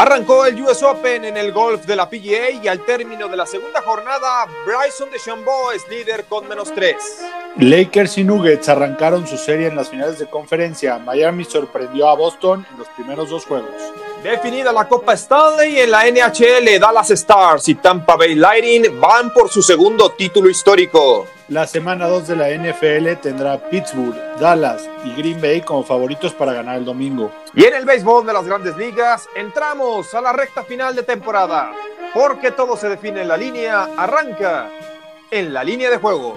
Arrancó el US Open en el golf de la PGA y al término de la segunda jornada, Bryson DeChambeau es líder con menos tres. Lakers y Nuggets arrancaron su serie en las finales de conferencia. Miami sorprendió a Boston en los primeros dos juegos. Definida la Copa Stanley en la NHL, Dallas Stars y Tampa Bay Lightning van por su segundo título histórico. La semana 2 de la NFL tendrá Pittsburgh, Dallas y Green Bay como favoritos para ganar el domingo. Y en el béisbol de las grandes ligas, entramos a la recta final de temporada. Porque todo se define en la línea, arranca en la línea de juego.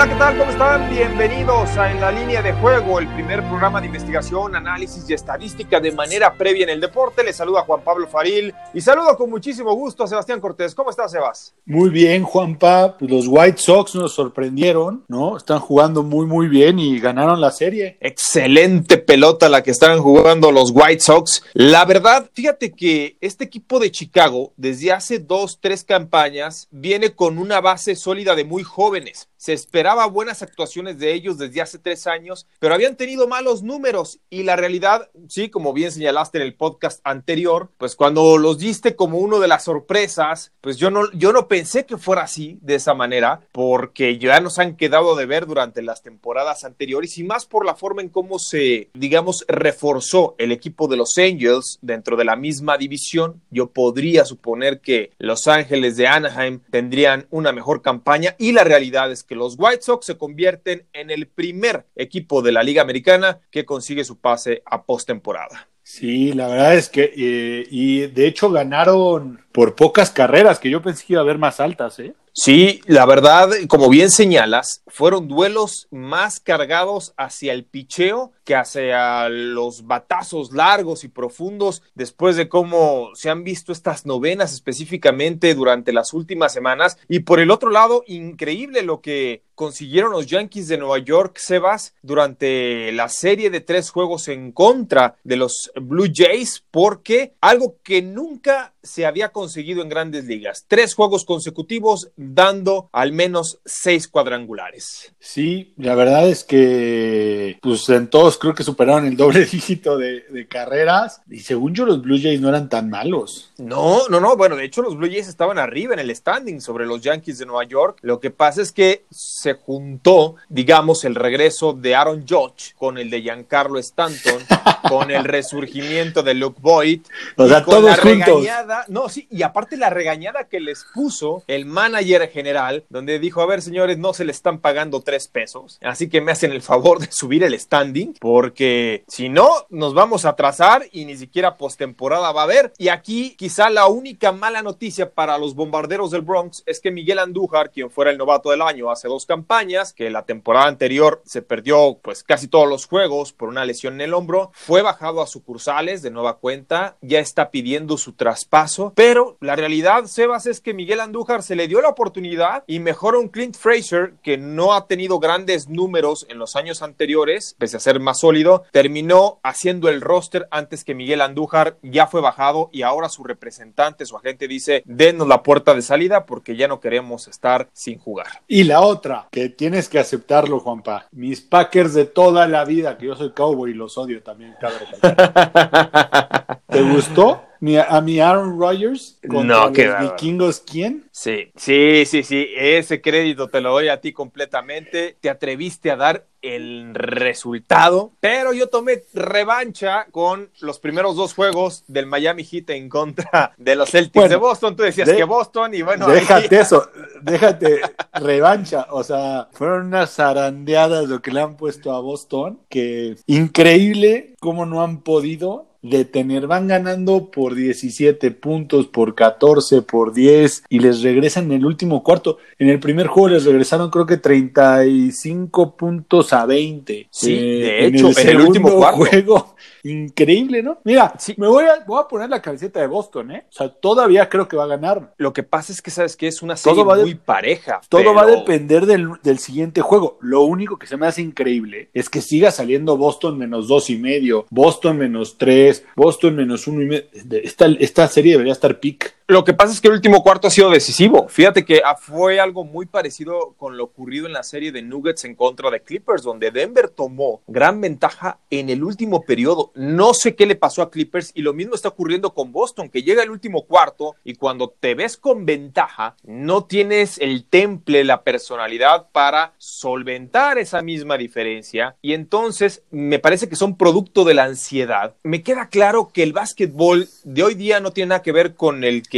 Hola, ¿qué tal? ¿Cómo están? Bienvenidos a En la línea de juego, el primer programa de investigación, análisis y estadística de manera previa en el deporte. Les saluda Juan Pablo Faril y saludo con muchísimo gusto a Sebastián Cortés. ¿Cómo estás, Sebas? Muy bien, Juanpa. Pues los White Sox nos sorprendieron, ¿no? Están jugando muy, muy bien y ganaron la serie. Excelente pelota la que están jugando los White Sox. La verdad, fíjate que este equipo de Chicago, desde hace dos, tres campañas, viene con una base sólida de muy jóvenes. Se esperaba buenas actuaciones de ellos desde hace tres años, pero habían tenido malos números y la realidad, sí, como bien señalaste en el podcast anterior, pues cuando los diste como uno de las sorpresas, pues yo no, yo no pensé que fuera así, de esa manera, porque ya nos han quedado de ver durante las temporadas anteriores y más por la forma en cómo se, digamos, reforzó el equipo de los Angels dentro de la misma división. Yo podría suponer que Los Ángeles de Anaheim tendrían una mejor campaña y la realidad es que los White Sox se convierten en el primer equipo de la Liga Americana que consigue su pase a postemporada. Sí, la verdad es que, eh, y de hecho ganaron por pocas carreras, que yo pensé que iba a haber más altas, ¿eh? Sí, la verdad, como bien señalas, fueron duelos más cargados hacia el picheo que hacia los batazos largos y profundos después de cómo se han visto estas novenas específicamente durante las últimas semanas. Y por el otro lado, increíble lo que consiguieron los Yankees de Nueva York, Sebas, durante la serie de tres juegos en contra de los Blue Jays, porque algo que nunca se había conseguido en grandes ligas. Tres juegos consecutivos dando al menos seis cuadrangulares. Sí, la verdad es que pues en todos creo que superaron el doble dígito de, de, carreras y según yo los Blue Jays no eran tan malos. No, no, no, bueno, de hecho los Blue Jays estaban arriba en el standing sobre los Yankees de Nueva York. Lo que pasa es que se juntó, digamos, el regreso de Aaron Judge con el de Giancarlo Stanton, con el resurgimiento de Luke Boyd. O sea, con todos la juntos. regañada, no, sí, y aparte la regañada que les puso el manager general, donde dijo, a ver, señores, no se le están pagando tres pesos, así que me hacen el favor de subir el standing, porque si no, nos vamos a atrasar y ni siquiera postemporada va a haber. Y aquí quizá la única mala noticia para los bombarderos del Bronx es que Miguel Andújar, quien fuera el novato del año hace dos campañas, que la temporada anterior se perdió pues casi todos los juegos por una lesión en el hombro, fue bajado a sucursales de nueva cuenta, ya está pidiendo su traspaso, pero la realidad, Sebas, es que Miguel Andújar se le dio la oportunidad y mejora un Clint Fraser que no ha tenido grandes números en los años anteriores, pese a ser más sólido, terminó haciendo el roster antes que Miguel Andújar ya fue bajado y ahora su representante, su agente dice, denos la puerta de salida porque ya no queremos estar sin jugar. Y la otra, que tienes que aceptarlo, Juanpa, mis Packers de toda la vida, que yo soy cowboy y los odio también, cabrón. ¿Te gustó? Mi, a mi Aaron Rodgers contra No, qué los vikingos, ¿quién? Sí, sí, sí, sí, ese crédito te lo doy a ti completamente. Te atreviste a dar el resultado, pero yo tomé revancha con los primeros dos juegos del Miami Heat en contra de los Celtics Bueno, de Boston. Tú decías de- que Boston y bueno, déjate ahí- eso, déjate revancha. O sea, fueron unas zarandeadas lo que le han puesto a Boston, que increíble cómo no han podido de tener, van ganando por 17 puntos, por 14, por 10 y les regresan en el último cuarto. En el primer juego les regresaron creo que 35 puntos a 20. Sí, eh, de hecho, en el, último juego increíble, ¿no? Mira, sí. me voy a, voy a poner la camiseta de Boston, ¿eh? O sea, todavía creo que va a ganar. Lo que pasa es que, ¿sabes que Es una serie muy pareja. Todo va a depender del, del, siguiente juego. Lo único que se me hace increíble es que siga saliendo Boston menos dos y medio, Boston menos tres, Boston menos uno y medio. Esta, esta serie debería estar pick. Lo que pasa es que el último cuarto ha sido decisivo. Fíjate que fue algo muy parecido con lo ocurrido en la serie de Nuggets en contra de Clippers, donde Denver tomó gran ventaja en el último periodo. No sé qué le pasó a Clippers y lo mismo está ocurriendo con Boston, que llega el último cuarto y cuando te ves con ventaja, no tienes el temple, la personalidad para solventar esa misma diferencia y entonces me parece que son producto de la ansiedad. Me queda claro que el básquetbol de hoy día no tiene nada que ver con el que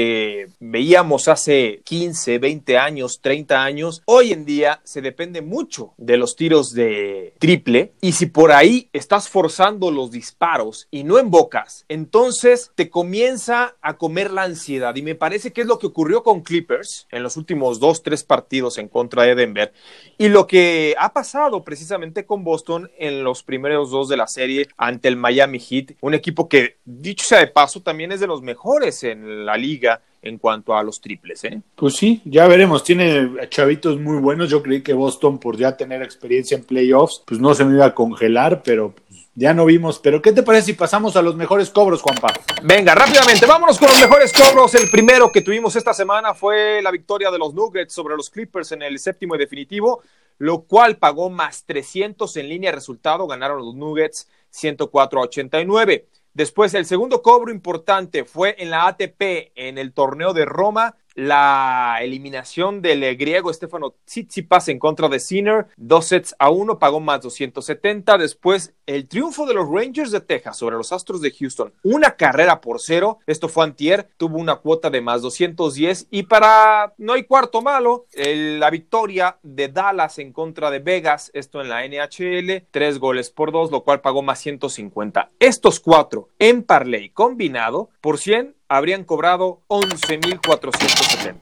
veíamos hace 15, 20 años, 30 años, hoy en día se depende mucho de los tiros de triple y si por ahí estás forzando los disparos y no embocas, entonces te comienza a comer la ansiedad. Y me parece que es lo que ocurrió con Clippers en los últimos dos, tres partidos en contra de Denver y lo que ha pasado precisamente con Boston en los primeros dos de la serie ante el Miami Heat, un equipo que dicho sea de paso también es de los mejores en la liga en cuanto a los triples. ¿eh? Pues sí, ya veremos. Tiene chavitos muy buenos. Yo creí que Boston, por ya tener experiencia en playoffs, pues no se me iba a congelar, pero pues, ya no vimos. Pero ¿qué te parece si pasamos a los mejores cobros, Juanpa? Venga, rápidamente, vámonos con los mejores cobros. El primero que tuvimos esta semana fue la victoria de los Nuggets sobre los Clippers en el séptimo y definitivo, lo cual pagó más 300 en línea de resultado. Ganaron los Nuggets 104 a 89. Después, el segundo cobro importante fue en la ATP, en el torneo de Roma, la eliminación del eh, griego Stefano Tsitsipas en contra de Sinner, dos sets a uno, pagó más 270. Después, el triunfo de los Rangers de Texas sobre los Astros de Houston, una carrera por cero. Esto fue antier, tuvo una cuota de más 210. Y para no hay cuarto malo, la victoria de Dallas en contra de Vegas, esto en la NHL, tres goles por dos, lo cual pagó más 150. Estos cuatro en parlay combinado por 100 habrían cobrado 11.470.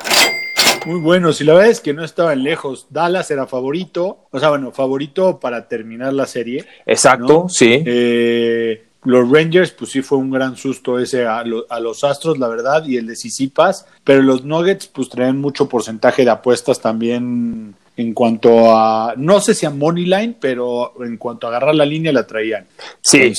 Muy bueno, si la verdad es que no estaban lejos. Dallas era favorito, o sea, bueno, favorito para terminar la serie. Exacto, sí. Eh, los Rangers, pues sí fue un gran susto ese a, a, los Astros, la verdad, y el de Sisipas, pero los Nuggets, pues traen mucho porcentaje de apuestas también en cuanto a, no sé si a Moneyline, pero en cuanto a agarrar la línea la traían. Sí,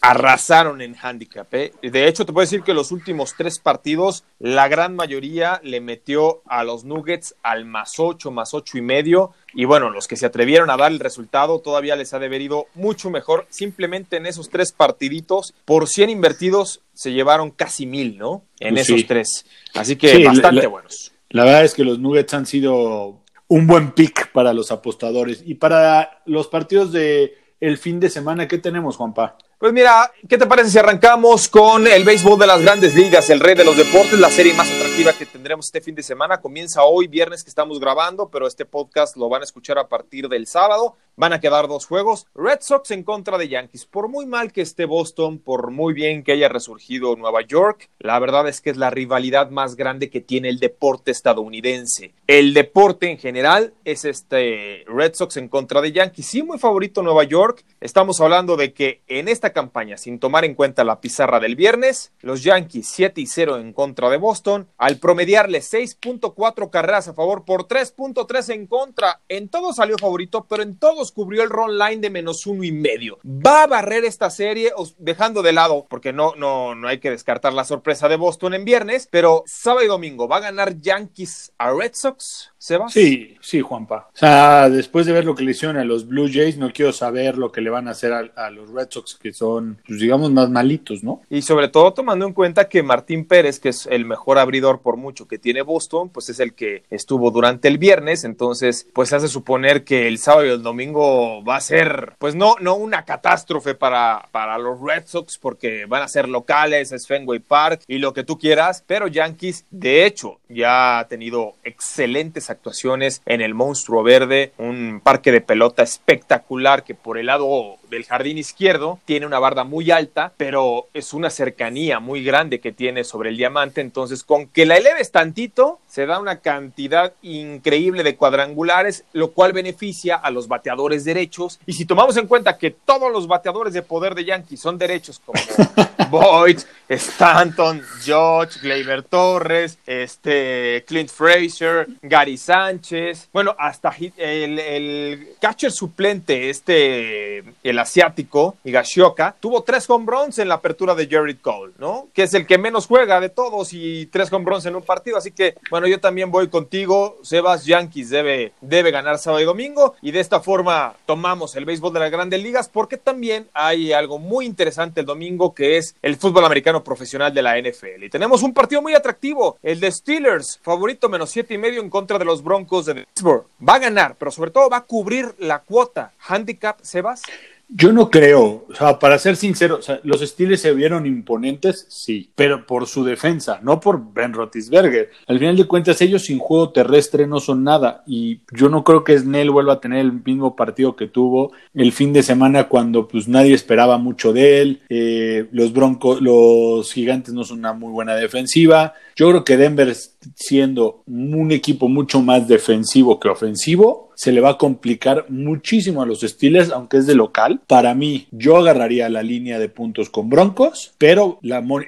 arrasaron en handicap. ¿eh? De hecho, te puedo decir que los últimos tres partidos, la gran mayoría le metió a los Nuggets al más ocho, más ocho y medio. Y bueno, los que se atrevieron a dar el resultado todavía les ha de haber ido mucho mejor. Simplemente en esos tres partiditos, por 100 invertidos, se llevaron casi mil, ¿no? En pues esos tres. Así que bastante buenos. La verdad es que los Nuggets han sido un buen pick para los apostadores. Y para los partidos de el fin de semana, ¿qué tenemos, Juanpa? Pues mira, ¿qué te parece si arrancamos con el béisbol de las grandes ligas, el rey de los deportes, la serie más atractiva que tendremos este fin de semana? Comienza hoy, viernes que estamos grabando, pero este podcast lo van a escuchar a partir del sábado. Van a quedar dos juegos. Red Sox en contra de Yankees. Por muy mal que esté Boston, por muy bien que haya resurgido Nueva York, la verdad es que es la rivalidad más grande que tiene el deporte estadounidense. El deporte en general es este Red Sox en contra de Yankees. Sí, muy favorito Nueva York. Estamos hablando de que en esta campaña, sin tomar en cuenta la pizarra del viernes, los Yankees 7 y 0 en contra de Boston, al promediarle 6.4 carreras a favor por 3.3 en contra. En todos salió favorito, pero en todos cubrió el run line de menos uno y medio. Va a barrer esta serie, dejando de lado, porque no, no, no hay que descartar la sorpresa de Boston en viernes, pero sábado y domingo, ¿va a ganar Yankees a Red Sox? ¿Sebas? Sí, sí, Juanpa. O sea, después de ver lo que le hicieron a los Blue Jays, no quiero saber lo que le van a hacer a, los Red Sox, que son, pues, digamos, más malitos, ¿no? Y sobre todo tomando en cuenta que Martín Pérez, que es el mejor abridor por mucho que tiene Boston, pues es el que estuvo durante el viernes, entonces, pues hace suponer que el sábado y el domingo va a ser, pues no, no una catástrofe para, para los Red Sox, porque van a ser locales, es Fenway Park y lo que tú quieras, pero Yankees, de hecho, ya ha tenido excelentes actuaciones en el Monstruo Verde, un parque de pelota espectacular que por el lado del jardín izquierdo, tiene una barda muy alta, pero es una cercanía muy grande que tiene sobre el diamante, entonces con que la eleves tantito, se da una cantidad increíble de cuadrangulares, lo cual beneficia a los bateadores derechos. Y si tomamos en cuenta que todos los bateadores de poder de Yankees son derechos, como Boyd, Stanton, George, Gleyber Torres, este, Clint Fraser, Gary Sánchez, bueno, hasta el, el catcher suplente, este, el asiático, Higashioka, tuvo tres home runs en la apertura de Jared Cole, ¿no? Que es el que menos juega de todos y tres home runs en un partido. Así que, bueno, yo también voy contigo. Sebas Yankees debe, debe ganar sábado y domingo. Y de esta forma tomamos el béisbol de las grandes ligas porque también hay algo muy interesante el domingo que es el fútbol americano profesional de la NFL. Y tenemos un partido muy atractivo, el de Steelers, favorito menos siete y medio en contra de los Broncos de Pittsburgh. Va a ganar, pero sobre todo va a cubrir la cuota. Handicap, Sebas. Yo no creo, o sea, para ser sincero, o sea, los Steelers se vieron imponentes, sí, pero por su defensa, no por Ben Roethlisberger. Al final de cuentas, ellos sin juego terrestre no son nada y yo no creo que Snell vuelva a tener el mismo partido que tuvo el fin de semana cuando pues nadie esperaba mucho de él. Eh, los Broncos, los Gigantes no son una muy buena defensiva. Yo creo que Denver siendo un equipo mucho más defensivo que ofensivo, se le va a complicar muchísimo a los Steelers, aunque es de local. Para mí, yo agarraría la línea de puntos con Broncos, pero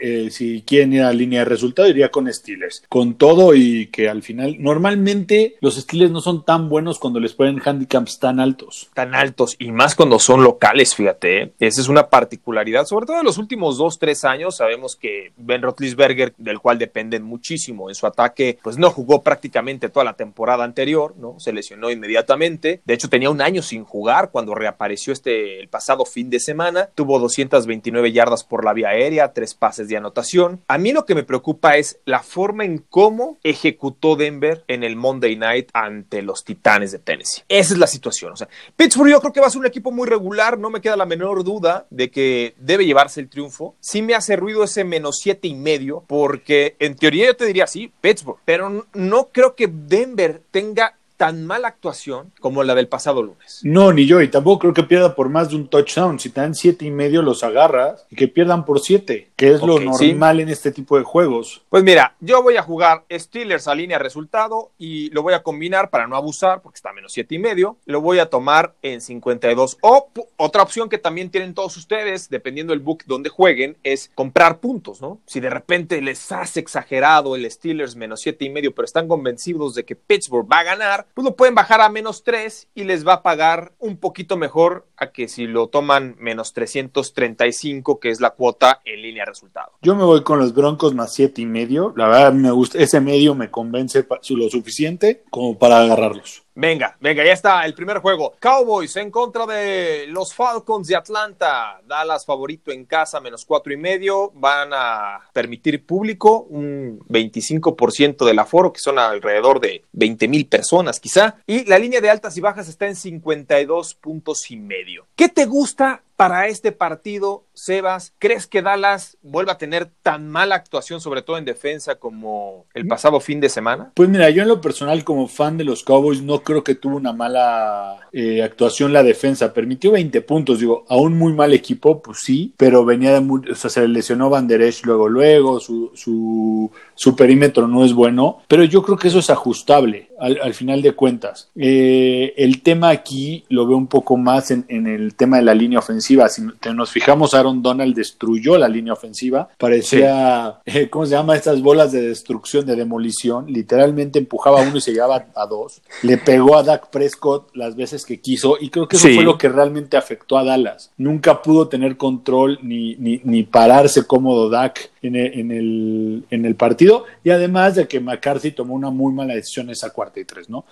eh, si quieren ir a la línea de resultado, iría con Steelers. Con todo y que al final, normalmente los Steelers no son tan buenos cuando les ponen handicaps tan altos. Tan altos, y más cuando son locales, fíjate. ¿eh? Esa es una particularidad, sobre todo en los últimos dos, tres años. Sabemos que Ben Roethlisberger, del cual dependen muchísimo en su ataque, pues no jugó prácticamente toda la temporada anterior, ¿no? Se lesionó inmediatamente. De hecho, tenía un año sin jugar cuando reapareció este el pasado fin de semana. Tuvo 229 yardas por la vía aérea, tres pases de anotación. A mí lo que me preocupa es la forma en cómo ejecutó Denver en el Monday Night ante los Titanes de Tennessee. Esa es la situación. O sea, Pittsburgh yo creo que va a ser un equipo muy regular. No me queda la menor duda de que debe llevarse el triunfo. Sí me hace ruido ese menos siete y medio, porque en yo te diría sí, Pittsburgh, pero no creo que Denver tenga tan mala actuación como la del pasado lunes. No, ni yo, y tampoco creo que pierda por más de un touchdown. Si te dan siete y medio, los agarras y que pierdan por siete, que es lo normal en este tipo de juegos. Pues mira, yo voy a jugar Steelers a línea resultado y lo voy a combinar para no abusar, porque está menos siete y medio. Lo voy a tomar en 52. O otra opción que también tienen todos ustedes, dependiendo del book donde jueguen, es comprar puntos, ¿no? Si de repente les hace exagerado el Steelers menos siete y medio, pero están convencidos de que Pittsburgh va a ganar, pues lo pueden bajar a menos 3 y les va a pagar un poquito mejor a que si lo toman menos 335, que es la cuota en línea resultado. Yo me voy con los Broncos más siete y medio. La verdad me gusta, ese medio me convence lo suficiente como para agarrarlos. Venga, venga, ya está el primer juego. Cowboys en contra de los Falcons de Atlanta. Dallas favorito en casa, menos cuatro y medio. Van a permitir público un 25% del aforo, que son alrededor de 20 mil personas quizá. Y la línea de altas y bajas está en 52 puntos y medio. ¿Qué te gusta para este partido, Sebas? ¿Crees que Dallas vuelva a tener tan mala actuación, sobre todo en defensa, como el pasado fin de semana? Pues mira, yo en lo personal, como fan de los Cowboys, no creo que tuvo una mala eh, actuación la defensa. Permitió 20 puntos, digo, a un muy mal equipo, pues sí, pero venía de muy, o sea, se lesionó Van Der Esch luego, luego, su, su, su, perímetro no es bueno, pero yo creo que eso es ajustable al, final de cuentas. Eh, el tema aquí lo veo un poco más en, en el tema de la línea ofensiva si nos fijamos, Aaron Donald destruyó la línea ofensiva. Parecía, eh, ¿cómo se llama? Estas bolas de destrucción, de demolición. Literalmente empujaba a uno y se llevaba a dos. Le pegó a Dak Prescott las veces que quiso y creo que eso fue lo que realmente afectó a Dallas. Nunca pudo tener control ni, ni, ni pararse cómodo Dak en el, en, el, partido y además de que McCarthy tomó una muy mala decisión esa cuarta y tres, ¿no?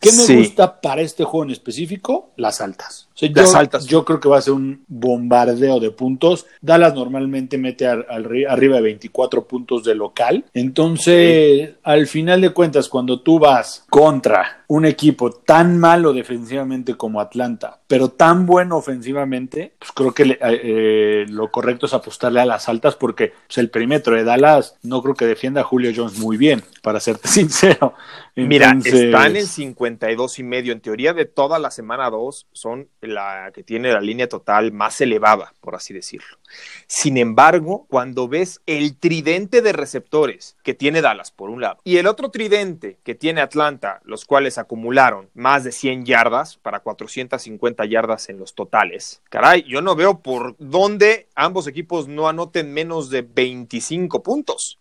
¿Qué me gusta para este juego en específico? Las altas. Las altas. Yo creo que va a ser un bombardeo de puntos. Dallas normalmente mete arriba de 24 puntos de local. Entonces, al final de cuentas, cuando tú vas contra un equipo tan malo defensivamente como Atlanta, pero tan bueno ofensivamente, pues creo que eh, eh, lo correcto es apostarle a las altas porque pues, el perímetro de Dallas no creo que defienda a Julio Jones muy bien, para serte sincero. Mira, están en 52 y medio. En teoría, de toda la semana 2 son la que tiene la línea total más elevada, por así decirlo. Sin embargo, cuando ves el tridente de receptores que tiene Dallas, por un lado, y el otro tridente que tiene Atlanta, los cuales acumularon más de 100 yardas para 450 yardas en los totales, caray, yo no veo por dónde ambos equipos no anoten menos de 25 puntos.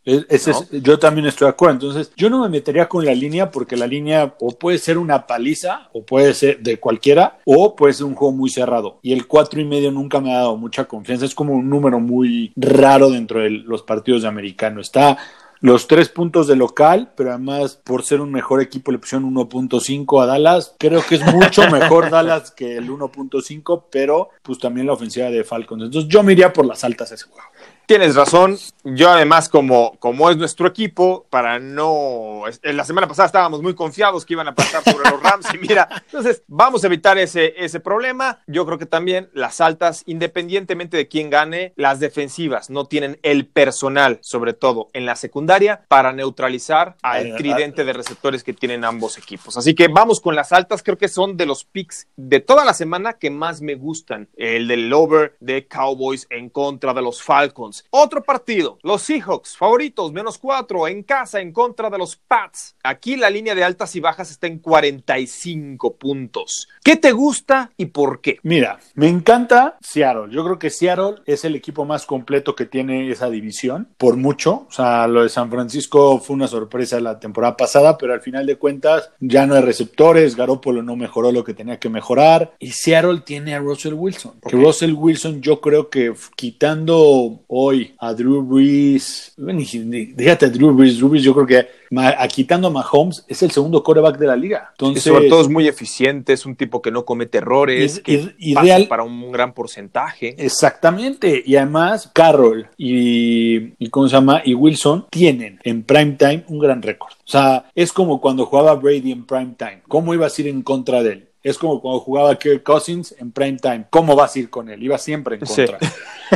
yo también estoy de acuerdo. Entonces, yo no me metería con la línea porque la línea o puede ser una paliza o puede ser de cualquiera o puede ser un juego muy cerrado. Y el cuatro y medio nunca me ha dado mucha confianza. Es como un número muy raro dentro de los partidos de americano. Está los tres puntos de local, pero además por ser un mejor equipo le pusieron 1.5 a Dallas. Creo que es mucho mejor Dallas que el 1.5, pero pues también la ofensiva de Falcons. Entonces yo me iría por las altas a ese juego. Tienes razón. Yo además, como, como es nuestro equipo, para no... La semana pasada estábamos muy confiados que iban a pasar sobre los Rams y mira, entonces vamos a evitar ese, ese problema. Yo creo que también las altas, independientemente de quién gane, las defensivas no tienen el personal, sobre todo en la secundaria, para neutralizar al tridente de receptores que tienen ambos equipos. Así que vamos con las altas, creo que son de los picks de toda la semana que más me gustan. El del over de Cowboys en contra de los Falcons. Otro partido, los Seahawks, favoritos, menos cuatro, en casa, en contra de los Pats. Aquí la línea de altas y bajas está en 45 puntos. ¿Qué te gusta y por qué? Mira, me encanta Seattle. Yo creo que Seattle es el equipo más completo que tiene esa división, por mucho. O sea, lo de San Francisco fue una sorpresa la temporada pasada, pero al final de cuentas ya no hay receptores, Garoppolo no mejoró lo que tenía que mejorar y Seattle tiene a Russell Wilson. Que Russell Wilson yo creo que quitando hoy a Drew Brees, déjate a Drew Brees, Drew Brees yo creo que a, quitando a Mahomes es el segundo coreback de la liga. Entonces, sobre todo es muy eficiente, es un tipo que no comete errores, ideal, para un gran porcentaje. Exactamente, y además Carroll y, y ¿cómo se llama? Y Wilson tienen en prime time un gran récord. O sea, es como cuando jugaba Brady en prime time. ¿Cómo ibas a ir en contra de él? Es como cuando jugaba Kirk Cousins en prime time. ¿Cómo vas a ir con él? Iba siempre en contra.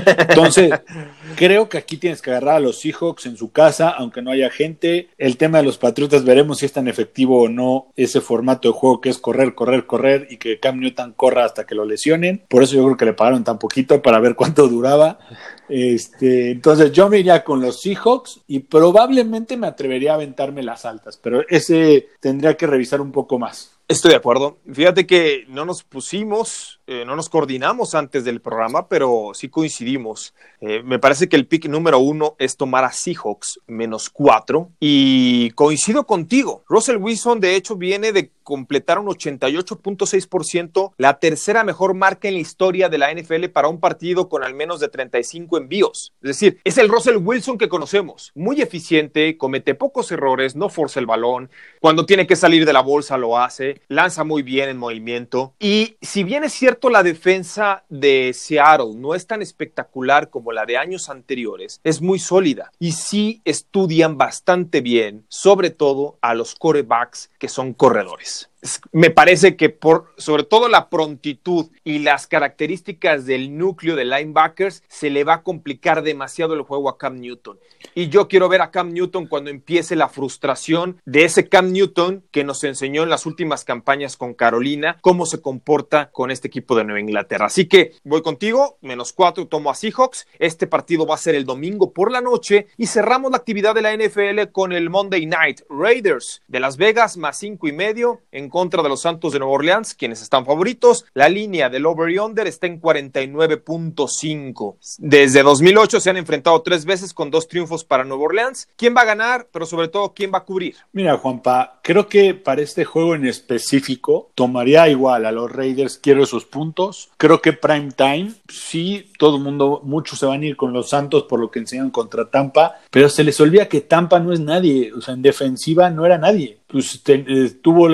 Entonces, creo que aquí tienes que agarrar a los Seahawks en su casa, aunque no haya gente. El tema de los Patriotas, veremos si es tan efectivo o no ese formato de juego que es correr, correr, correr y que Cam Newton corra hasta que lo lesionen. Por eso yo creo que le pagaron tan poquito para ver cuánto duraba. Este, entonces yo me iría con los Seahawks y probablemente me atrevería a aventarme las altas, pero ese tendría que revisar un poco más. Estoy de acuerdo. Fíjate que no nos pusimos, eh, no nos coordinamos antes del programa, pero sí coincidimos. Eh, me parece que el pick número uno es tomar a Seahawks menos cuatro y coincido contigo. Russell Wilson, de hecho, viene de completar un 88.6%, la tercera mejor marca en la historia de la NFL para un partido con al menos de 35 envíos. Es decir, es el Russell Wilson que conocemos. Muy eficiente, comete pocos errores, no forza el balón. Cuando tiene que salir de la bolsa lo hace, lanza muy bien en movimiento. Y si bien es cierto la defensa de Seattle no es tan espectacular como la de años anteriores, es muy sólida y sí estudian bastante bien, sobre todo a los corebacks que son corredores me parece que por sobre todo la prontitud y las características del núcleo de linebackers se le va a complicar demasiado el juego a Cam Newton. Y yo quiero ver a Cam Newton cuando empiece la frustración de ese Cam Newton que nos enseñó en las últimas campañas con Carolina cómo se comporta con este equipo de Nueva Inglaterra. Así que voy contigo, menos cuatro, tomo a Seahawks. Este partido va a ser el domingo por la noche y cerramos la actividad de la NFL con el Monday Night Raiders de Las Vegas más cinco y medio en contra de los Santos de Nueva Orleans, quienes están favoritos. La línea del over y under está en 49.5. Desde 2008 se han enfrentado tres veces con dos triunfos para Nueva Orleans. ¿Quién va a ganar? Pero sobre todo, ¿quién va a cubrir? Mira, Juanpa, creo que para este juego en específico tomaría igual a los Raiders. Quiero esos puntos. Creo que prime time, sí, todo el mundo, muchos se van a ir con los Santos por lo que enseñan contra Tampa, pero se les olvida que Tampa no es nadie. O sea, en defensiva no era nadie pues eh, tuvo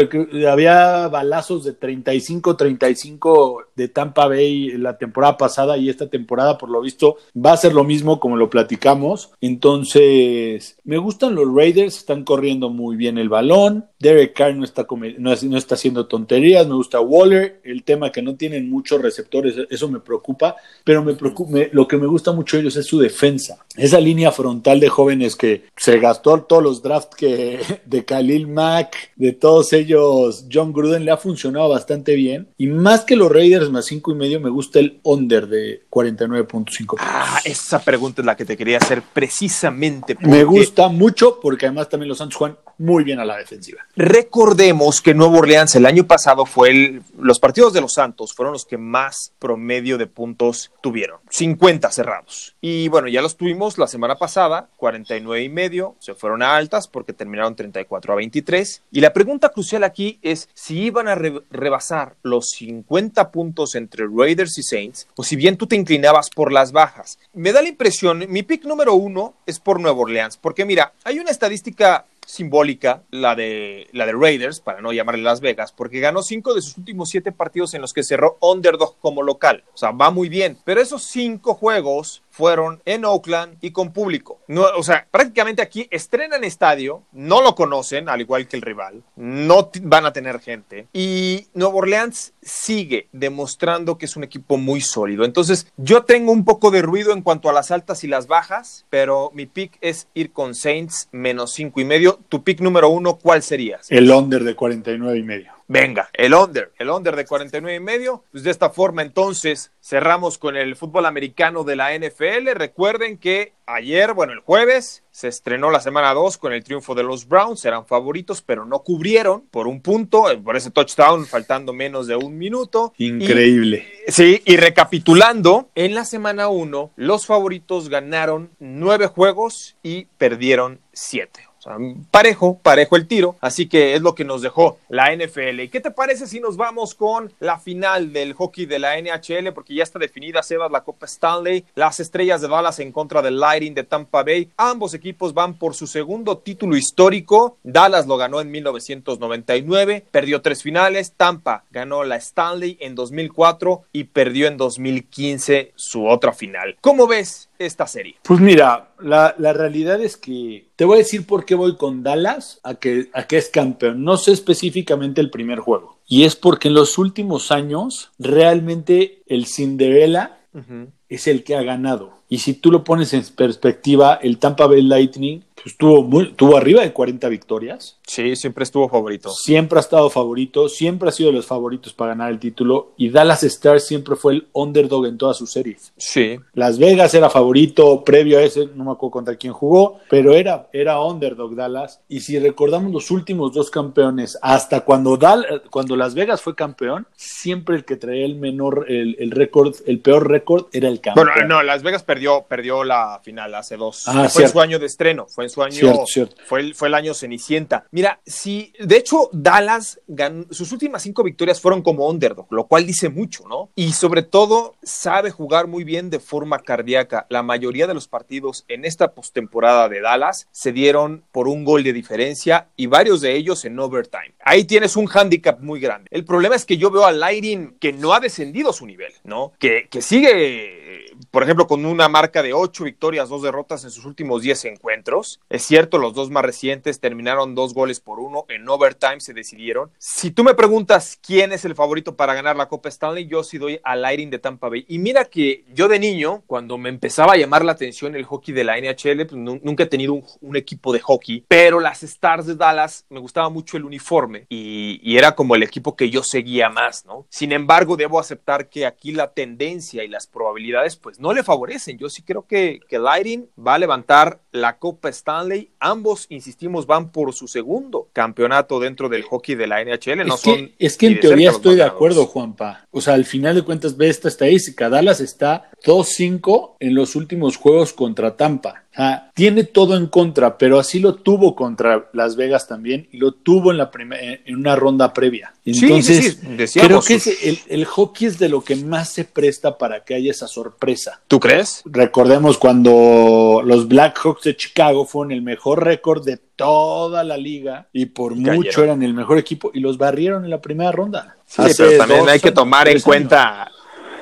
había balazos de 35 35 de Tampa Bay la temporada pasada y esta temporada por lo visto va a ser lo mismo como lo platicamos. Entonces me gustan los Raiders están corriendo muy bien el balón Derek Carr no está, no, está haciendo tonterías, me gusta Waller, el tema que no tienen muchos receptores, eso me preocupa, pero me preocupa, lo que me gusta mucho de ellos es su defensa. Esa línea frontal de jóvenes que se gastó todos los drafts que, de Khalil Mack, de todos ellos, John Gruden le ha funcionado bastante bien. Y más que los Raiders más cinco y medio, me gusta el under de 49.5. Ah, esa pregunta es la que te quería hacer precisamente. Me gusta mucho porque además también los Santos juegan muy bien a la defensiva. Recordemos que Nuevo Orleans el año pasado fue el, los partidos de los Santos fueron los que más promedio de puntos tuvieron, 50 cerrados. Y bueno, ya los tuvimos la semana pasada, 49 y medio, se fueron a altas porque terminaron 34 a 23. Y la pregunta crucial aquí es si iban a rebasar los 50 puntos entre Raiders y Saints o si bien tú te inclinabas por las bajas. Me da la impresión, mi pick número uno es por Nuevo Orleans, porque mira, hay una estadística simbólica la de, la de Raiders, para no llamarle Las Vegas, porque ganó cinco de sus últimos siete partidos en los que cerró underdog como local. O sea, va muy bien. Pero esos cinco juegos fueron en Oakland y con público. No, o sea, prácticamente aquí estrenan estadio, no lo conocen, al igual que el rival, no van a tener gente. Y Nuevo Orleans sigue demostrando que es un equipo muy sólido. Entonces, yo tengo un poco de ruido en cuanto a las altas y las bajas, pero mi pick es ir con Saints menos cinco y medio. Tu pick número uno, ¿cuál sería? El under de 49 y medio. Venga, el under, el under de 49 y medio. Pues de esta forma entonces cerramos con el fútbol americano de la NFL. Recuerden que ayer, bueno, el jueves se estrenó la semana 2 con el triunfo de los Browns. Eran favoritos, pero no cubrieron por un punto, eh, por ese touchdown, faltando menos de un minuto. Increíble. sí, y recapitulando, en la semana 1 los favoritos ganaron nueve juegos y perdieron parejo, parejo el tiro. Así que es lo que nos dejó la NFL. ¿Y qué te parece si nos vamos con la final del hockey de la NHL? Porque ya está definida, Sebas, la Copa Stanley. Las estrellas de Dallas en contra del Lightning de Tampa Bay. Ambos equipos van por su segundo título histórico. Dallas lo ganó en 1999, perdió tres finales. Tampa ganó la Stanley en 2004 y perdió en 2015 su otra final. ¿Cómo ves esta serie? Pues mira, la, realidad es que te voy a decir por qué voy con Dallas a que, a que es campeón. No sé específicamente el primer juego. Y es porque en los últimos años realmente el Cinderella es el que ha ganado. Y si tú lo pones en perspectiva, el Tampa Bay Lightning pues, tuvo, arriba de 40 victorias. Sí, siempre estuvo favorito. Siempre ha estado favorito, siempre ha sido de los favoritos para ganar el título. Y Dallas Stars siempre fue el underdog en todas sus series. Sí. Las Vegas era favorito previo a ese, no me acuerdo contra quién jugó, pero era, era underdog Dallas. Y si recordamos los últimos dos campeones, hasta cuando, cuando Las Vegas fue campeón, siempre el que traía el menor, el, récord, el peor récord era el campeón. Bueno, no, Las Vegas perdió, perdió la final hace dos. Ah, fue su año de estreno, fue en su año, Fue, el, fue el año Cenicienta. Mira, si, de hecho, Dallas ganó, sus últimas cinco victorias fueron como underdog, lo cual dice mucho, ¿no? Y sobre todo, sabe jugar muy bien de forma cardíaca. La mayoría de los partidos en esta postemporada de Dallas se dieron por un gol de diferencia y varios de ellos en overtime. Ahí tienes un handicap muy grande. El problema es que yo veo a Lighting que no ha descendido su nivel, ¿no? Que, que sigue, por ejemplo, con una marca de ocho victorias, dos derrotas en sus últimos diez encuentros. Es cierto, los dos más recientes terminaron dos goles por uno, en overtime se decidieron. Si tú me preguntas quién es el favorito para ganar la Copa Stanley, yo sí doy al Lightning de Tampa Bay. Y mira que yo de niño, cuando me empezaba a llamar la atención el hockey de la NHL, pues nunca he tenido un, equipo de hockey, pero las Stars de Dallas me gustaba mucho el uniforme y, y era como el equipo que yo seguía más, ¿no? Sin embargo, debo aceptar que aquí la tendencia y las probabilidades pues no le favorecen. Yo sí creo que, que Lightning va a levantar la Copa Stanley. Ambos, insistimos, van por su segundo campeonato dentro del hockey de la NHL. No es, que, es que en teoría estoy de acuerdo, Juanpa. O sea, al final de cuentas, ve esta estadística. Dallas está 2-5 en los últimos juegos contra Tampa. Tiene todo en contra, pero así lo tuvo contra Las Vegas también y lo tuvo en, la en una ronda previa. Entonces, creo que el, el, hockey es de lo que más se presta para que haya esa sorpresa. ¿Tú crees? Recordemos cuando los Blackhawks de Chicago fueron el mejor récord de toda la liga y por mucho eran el mejor equipo y los barrieron en la primera ronda. Sí, pero también hay que tomar en cuenta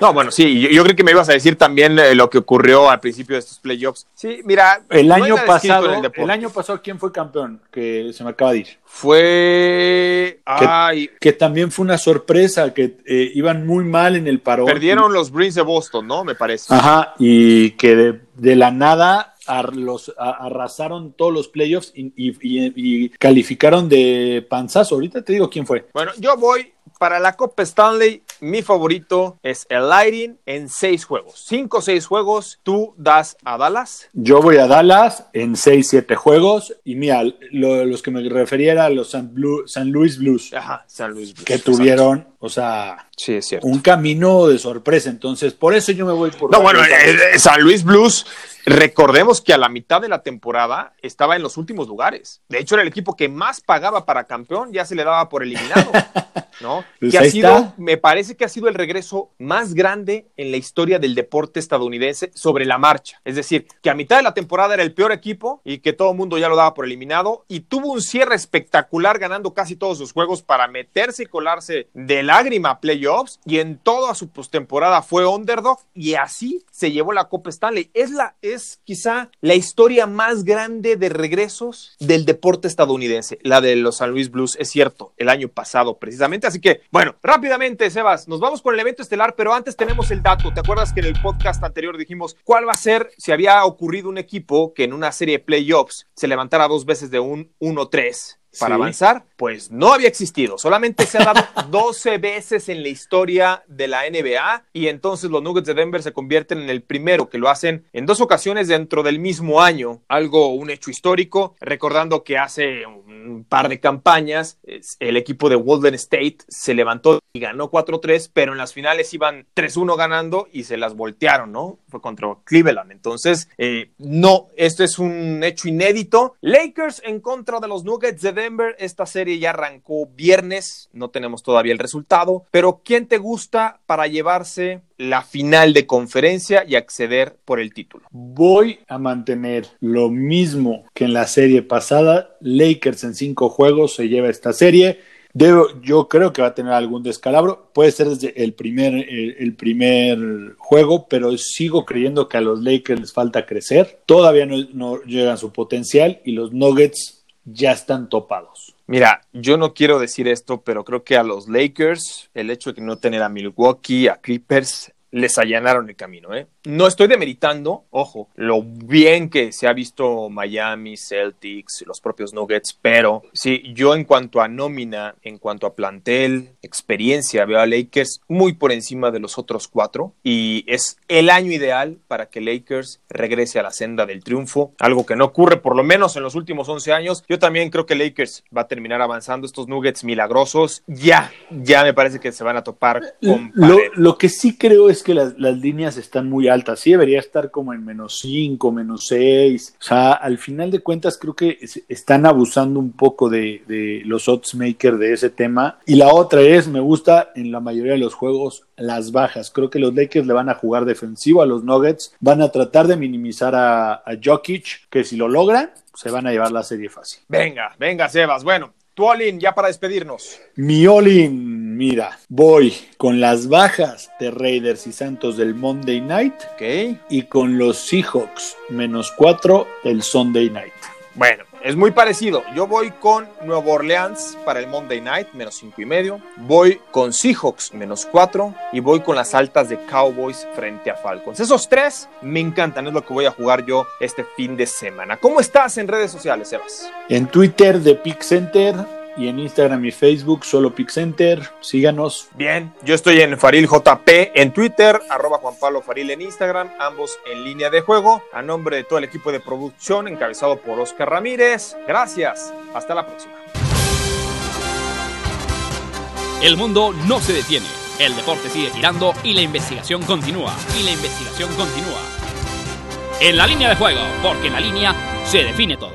No, bueno, sí, yo, yo creo que me ibas a decir también eh, lo que ocurrió al principio de estos playoffs. Sí, mira, El no año pasado, el año pasado, ¿quién fue campeón? Que se me acaba de ir. fue. Ay, Que también fue una sorpresa, que eh, iban muy mal en el parón. perdieron los Bruins de Boston, ¿no? Me parece. Ajá, y que de, de la nada ar- los, a- arrasaron todos los playoffs y, y- y- y calificaron de panzazo. Ahorita te digo quién fue. Bueno, yo voy para la Copa Stanley. Mi favorito es el Lightning en seis juegos. Cinco o seis juegos. Tú das a Dallas. Yo voy a Dallas en 6-7 juegos. Y mira, lo- los que me refería era los San, Blu- San Luis Blues, Ajá, San Luis. Blues. que tuvieron, o sea, Sí, es cierto. un camino de sorpresa. Entonces, por eso yo me voy por No, bueno, eh, eh, San Luis Blues, recordemos que a la mitad de la temporada estaba en los últimos lugares. De hecho, era el equipo que más pagaba para campeón, ya se le daba por eliminado. ¿No? Pues que ha sido, está. me parece que ha sido el regreso más grande en la historia del deporte estadounidense sobre la marcha. Es decir, que a mitad de la temporada era el peor equipo y que todo el mundo ya lo daba por eliminado y tuvo un cierre espectacular ganando casi todos sus juegos para meterse y colarse de lágrima a playoffs y en toda su postemporada fue underdog y así se llevó la Copa Stanley. Es la es quizá la historia más grande de regresos del deporte estadounidense, la de los San Luis Blues, es cierto, el año pasado precisamente. Así que, bueno, rápidamente, Sebas, nos vamos con el evento estelar, pero antes tenemos el dato. ¿Te acuerdas que en el podcast anterior dijimos cuál va a ser si había ocurrido un equipo que en una serie de playoffs se levantara dos veces de un 1-3? Para Sí. avanzar, pues no había existido. Solamente se ha dado 12 veces en la historia de la NBA y entonces los Nuggets de Denver se convierten en el primero que lo hacen en dos ocasiones dentro del mismo año. Algo, un hecho histórico, recordando que hace un par de campañas el equipo de Golden State se levantó y ganó 4-3, pero en las finales iban 3-1 ganando y se las voltearon, ¿no? Fue contra Cleveland. Entonces, eh, no, esto es un hecho inédito. Lakers en contra de los Nuggets de Denver. Esta serie ya arrancó viernes, no tenemos todavía el resultado, pero ¿quién te gusta para llevarse la final de conferencia y acceder por el título? Voy a mantener lo mismo que en la serie pasada. Lakers en cinco juegos se lleva esta serie. Yo creo que va a tener algún descalabro. Puede ser desde el primer, el primer juego, pero sigo creyendo que a los Lakers les falta crecer. Todavía no, no llegan a su potencial y los Nuggets ya están topados. Mira, yo no quiero decir esto, pero creo que a los Lakers, el hecho de no tener a Milwaukee, a Clippers, les allanaron el camino, ¿eh? No estoy demeritando, ojo, lo bien que se ha visto Miami, Celtics, los propios Nuggets, pero sí, yo en cuanto a nómina, en cuanto a plantel, experiencia, veo a Lakers muy por encima de los otros cuatro y es el año ideal para que Lakers regrese a la senda del triunfo, algo que no ocurre por lo menos en los últimos 11 años. Yo también creo que Lakers va a terminar avanzando estos Nuggets milagrosos. Ya, ya me parece que se van a topar con Lo, que sí creo es que las, las líneas están muy altas. Sí debería estar como en menos 5, menos 6. O sea, al final de cuentas creo que es- están abusando un poco de, de los odds maker de ese tema. Y la otra es, me gusta en la mayoría de los juegos las bajas. Creo que los Lakers le van a jugar defensivo a los Nuggets. Van a tratar de minimizar a, a Jokic, que si lo logran, se van a llevar la serie fácil. Venga, venga, Sebas. Bueno, tú, Olin, ya para despedirnos. Mi Olin, mira, voy con las bajas de Raiders y Santos del Monday Night Ok. y con los Seahawks menos 4 del Sunday Night. Bueno, es muy parecido. Yo voy con Nueva Orleans para el Monday Night, menos cinco y medio. Voy con Seahawks, menos cuatro. Y voy con las altas de Cowboys frente a Falcons. Esos tres me encantan, es lo que voy a jugar yo este fin de semana. ¿Cómo estás en redes sociales, Sebas? En Twitter de Pick Center y en Instagram y Facebook solo Pick Center. Síganos. Bien, yo estoy en Faril JP en Twitter, arroba Juan Pablo Faril en Instagram, ambos en línea de juego. A nombre de todo el equipo de producción encabezado por Oscar Ramírez, gracias. Hasta la próxima. El mundo no se detiene. El deporte sigue girando y la investigación continúa. Y la investigación continúa. En la línea de juego, porque en la línea se define todo.